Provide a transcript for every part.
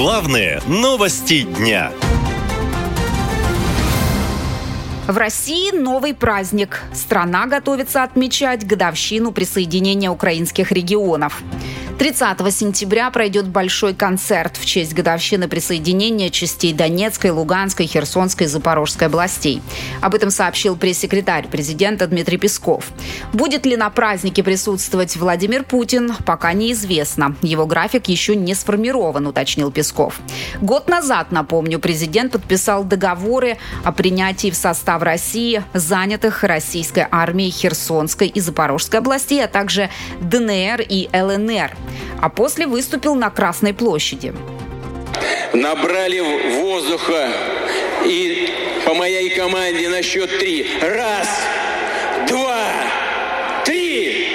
Главные новости дня. В России новый праздник. Страна готовится отмечать годовщину присоединения украинских регионов. 30 сентября пройдет большой концерт в честь годовщины присоединения частей Донецкой, Луганской, Херсонской и Запорожской областей. Об этом сообщил пресс-секретарь президента Дмитрий Песков. Будет ли на празднике присутствовать Владимир Путин, пока неизвестно. Его график еще не сформирован, уточнил Песков. Год назад, напомню, президент подписал договоры о принятии в состав России занятых российской армией Херсонской и Запорожской областей, а также ДНР и ЛНР а после выступил на Красной площади. Набрали воздуха и по моей команде на счет три. Раз, два, три.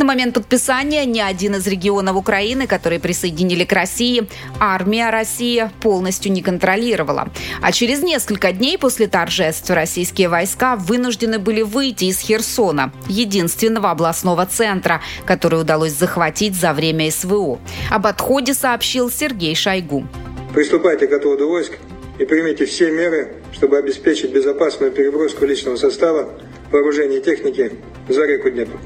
На момент подписания ни один из регионов Украины, которые присоединили к России, армия России полностью не контролировала. А через несколько дней после торжеств российские войска вынуждены были выйти из Херсона, единственного областного центра, который удалось захватить за время СВО. Об отходе сообщил Сергей Шойгу. Приступайте к отводу войск и примите все меры, чтобы обеспечить безопасную переброску личного состава, вооружения и техники за реку Днепр.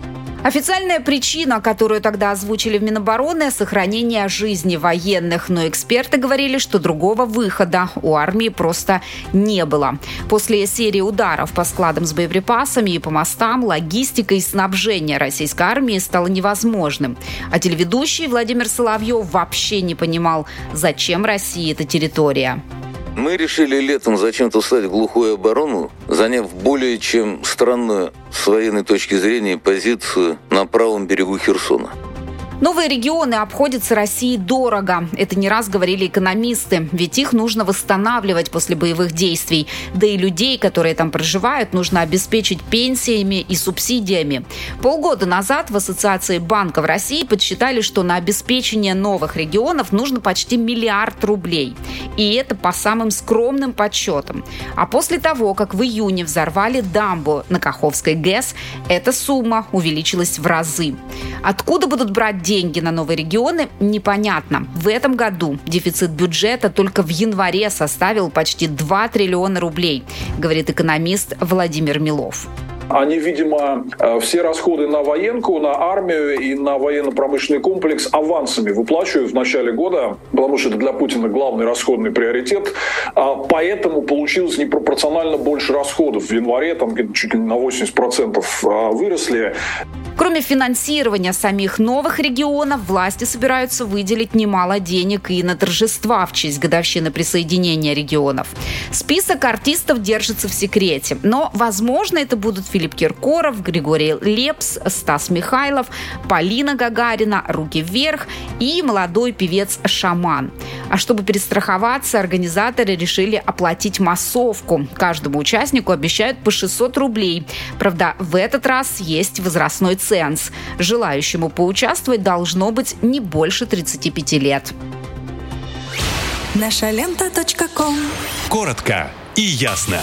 Официальная причина, которую тогда озвучили в Минобороны – сохранение жизни военных. Но эксперты говорили, что другого выхода у армии просто не было. После серии ударов по складам с боеприпасами и по мостам логистика и снабжение российской армии стало невозможным. А телеведущий Владимир Соловьев вообще не понимал, зачем России эта территория. Мы решили летом зачем-то стать глухую оборону, заняв более чем странную с военной точки зрения позицию на правом берегу Херсона. Новые регионы обходятся России дорого. Это не раз говорили экономисты, ведь их нужно восстанавливать после боевых действий. Да и людей, которые там проживают, нужно обеспечить пенсиями и субсидиями. Полгода назад в Ассоциации банков России подсчитали, что на обеспечение новых регионов нужно почти миллиард рублей. И это по самым скромным подсчетам. А после того, как в июне взорвали дамбу на Каховской ГЭС, эта сумма увеличилась в разы. Откуда будут брать деньги на новые регионы, непонятно. В этом году дефицит бюджета только в январе составил почти 2 триллиона рублей, говорит экономист Владимир Милов. Они, видимо, э, все расходы на военку, на армию и на военно-промышленный комплекс авансами выплачивают в начале года, потому что это для Путина главный расходный приоритет. А поэтому получилось непропорционально больше расходов. В январе там чуть ли не на 80% а, выросли. Кроме финансирования самих новых регионов, власти собираются выделить немало денег и на торжества в честь годовщины присоединения регионов. Список артистов держится в секрете, но, возможно, это будут Филипп Киркоров, Григорий Лепс, Стас Михайлов, Полина Гагарина, «Руки вверх» и молодой певец «Шаман». А чтобы перестраховаться, организаторы решили оплатить массовку. Каждому участнику обещают по 600 рублей. Правда, в этот раз есть возрастной ценз. Желающему поучаствовать должно быть не больше 35 лет. Наша лента. Коротко и ясно.